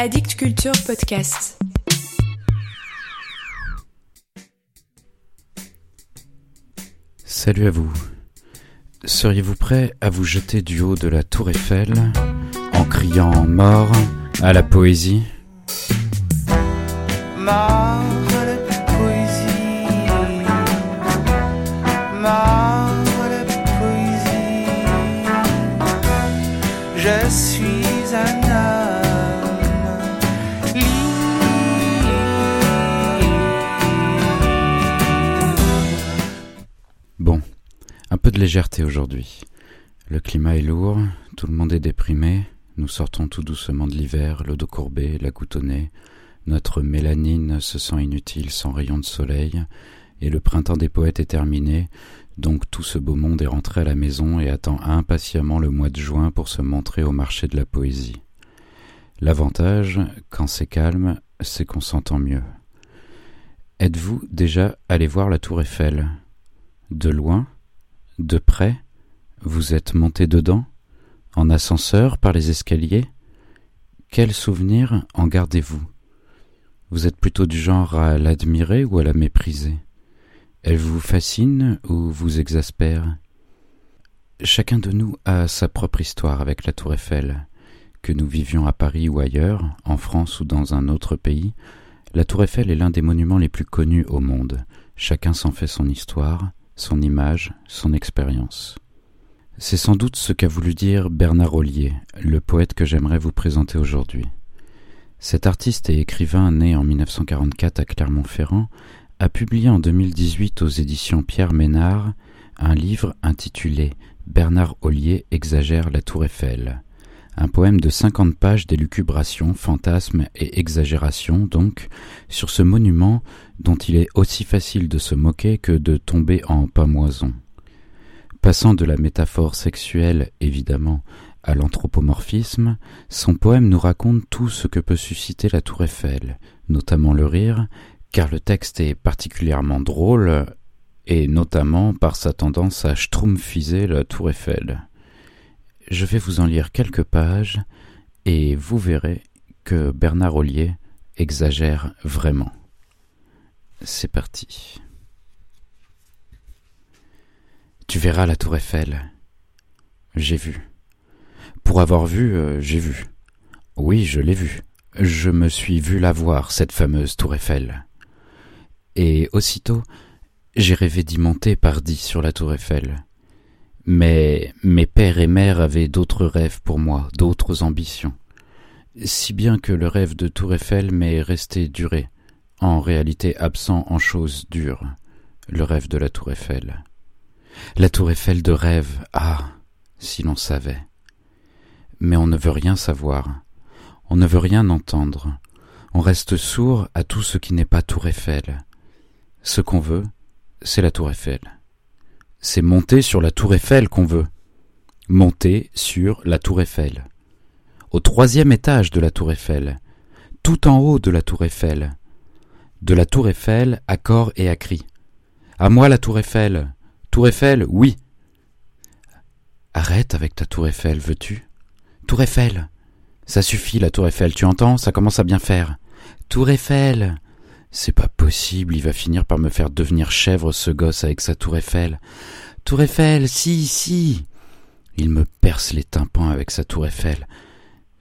Addict Culture Podcast. Salut à vous. Seriez-vous prêt à vous jeter du haut de la tour Eiffel en criant mort à la poésie? Mort à la poésie. Mort à la poésie. Je suis un de légèreté aujourd'hui. Le climat est lourd, tout le monde est déprimé, nous sortons tout doucement de l'hiver, le dos courbé, la goutte au nez, notre mélanine se sent inutile sans rayon de soleil, et le printemps des poètes est terminé, donc tout ce beau monde est rentré à la maison et attend impatiemment le mois de juin pour se montrer au marché de la poésie. L'avantage, quand c'est calme, c'est qu'on s'entend mieux. Êtes-vous déjà allé voir la tour Eiffel? De loin? De près Vous êtes monté dedans En ascenseur par les escaliers. Quel souvenir en gardez-vous? Vous êtes plutôt du genre à l'admirer ou à la mépriser? Elle vous fascine ou vous exaspère? Chacun de nous a sa propre histoire avec la tour Eiffel. Que nous vivions à Paris ou ailleurs, en France ou dans un autre pays, la tour Eiffel est l'un des monuments les plus connus au monde. Chacun s'en fait son histoire, son image, son expérience. C'est sans doute ce qu'a voulu dire Bernard Ollier, le poète que j'aimerais vous présenter aujourd'hui. Cet artiste et écrivain né en 1944 à Clermont-Ferrand a publié en 2018 aux éditions Pierre Ménard un livre intitulé Bernard Ollier exagère la tour Eiffel un poème de 50 pages d'élucubration, fantasmes et exagération, donc, sur ce monument dont il est aussi facile de se moquer que de tomber en pamoison. Passant de la métaphore sexuelle, évidemment, à l'anthropomorphisme, son poème nous raconte tout ce que peut susciter la tour Eiffel, notamment le rire, car le texte est particulièrement drôle, et notamment par sa tendance à schtroumpfiser la tour Eiffel je vais vous en lire quelques pages et vous verrez que Bernard Ollier exagère vraiment. C'est parti. Tu verras la tour Eiffel. J'ai vu. Pour avoir vu, euh, j'ai vu. Oui, je l'ai vue. Je me suis vu la voir, cette fameuse tour Eiffel. Et aussitôt, j'ai rêvé d'y monter par dix sur la tour Eiffel. Mais mes pères et mères avaient d'autres rêves pour moi, d'autres ambitions. Si bien que le rêve de Tour Eiffel m'est resté duré, en réalité absent en choses dures, le rêve de la Tour Eiffel. La Tour Eiffel de rêve, ah, si l'on savait. Mais on ne veut rien savoir, on ne veut rien entendre, on reste sourd à tout ce qui n'est pas Tour Eiffel. Ce qu'on veut, c'est la Tour Eiffel. C'est monter sur la tour Eiffel qu'on veut. Monter sur la tour Eiffel. Au troisième étage de la tour Eiffel. Tout en haut de la tour Eiffel. De la tour Eiffel à corps et à cri. À moi la tour Eiffel. Tour Eiffel, oui. Arrête avec ta tour Eiffel, veux-tu? Tour Eiffel. Ça suffit la tour Eiffel, tu entends? Ça commence à bien faire. Tour Eiffel. C'est pas possible, il va finir par me faire devenir chèvre ce gosse avec sa tour Eiffel. Tour Eiffel, si, si. Il me perce les tympans avec sa tour Eiffel.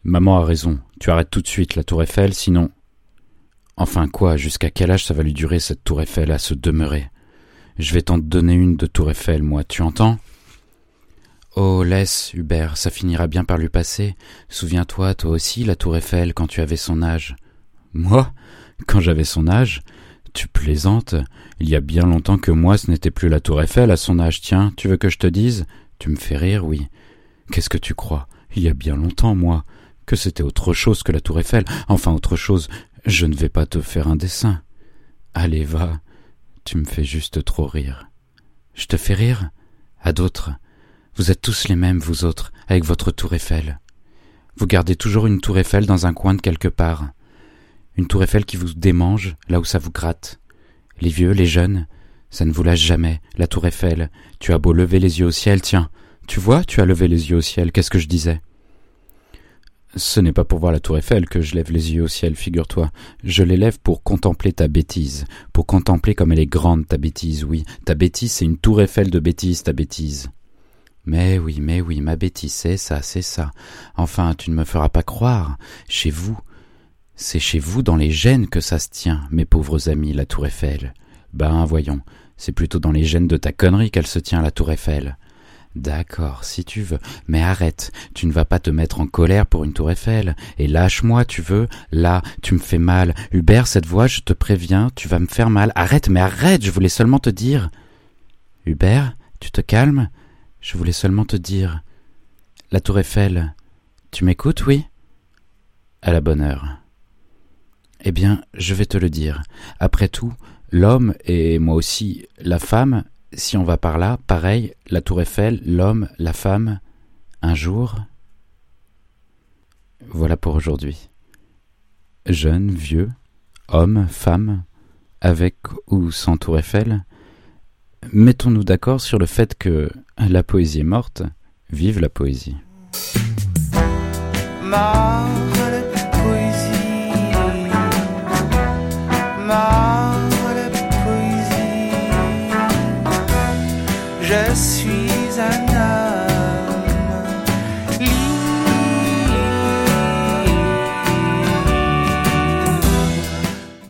Maman a raison, tu arrêtes tout de suite la tour Eiffel, sinon. Enfin quoi, jusqu'à quel âge ça va lui durer cette tour Eiffel à se demeurer? Je vais t'en donner une de tour Eiffel, moi, tu entends? Oh, laisse, Hubert, ça finira bien par lui passer. Souviens-toi, toi aussi, la tour Eiffel, quand tu avais son âge. Moi quand j'avais son âge, tu plaisantes. Il y a bien longtemps que moi ce n'était plus la tour Eiffel à son âge. Tiens, tu veux que je te dise? Tu me fais rire, oui. Qu'est-ce que tu crois? Il y a bien longtemps, moi, que c'était autre chose que la tour Eiffel. Enfin, autre chose. Je ne vais pas te faire un dessin. Allez, va. Tu me fais juste trop rire. Je te fais rire? À d'autres. Vous êtes tous les mêmes, vous autres, avec votre tour Eiffel. Vous gardez toujours une tour Eiffel dans un coin de quelque part. Une tour Eiffel qui vous démange là où ça vous gratte. Les vieux, les jeunes, ça ne vous lâche jamais, la tour Eiffel. Tu as beau lever les yeux au ciel, tiens, tu vois, tu as levé les yeux au ciel, qu'est-ce que je disais? Ce n'est pas pour voir la tour Eiffel que je lève les yeux au ciel, figure-toi. Je les lève pour contempler ta bêtise, pour contempler comme elle est grande ta bêtise, oui. Ta bêtise, c'est une tour Eiffel de bêtise, ta bêtise. Mais oui, mais oui, ma bêtise, c'est ça, c'est ça. Enfin, tu ne me feras pas croire. Chez vous, c'est chez vous dans les gènes que ça se tient, mes pauvres amis, la tour Eiffel. Ben, voyons, c'est plutôt dans les gènes de ta connerie qu'elle se tient, la tour Eiffel. D'accord, si tu veux. Mais arrête, tu ne vas pas te mettre en colère pour une tour Eiffel. Et lâche-moi, tu veux. Là, tu me fais mal. Hubert, cette voix, je te préviens, tu vas me faire mal. Arrête, mais arrête, je voulais seulement te dire. Hubert, tu te calmes? Je voulais seulement te dire. La tour Eiffel, tu m'écoutes, oui? À la bonne heure. Eh bien, je vais te le dire. Après tout, l'homme et moi aussi la femme si on va par là, pareil, la tour Eiffel, l'homme, la femme, un jour. Voilà pour aujourd'hui. Jeune, vieux, homme, femme, avec ou sans tour Eiffel, mettons-nous d'accord sur le fait que la poésie est morte, vive la poésie. Suis un.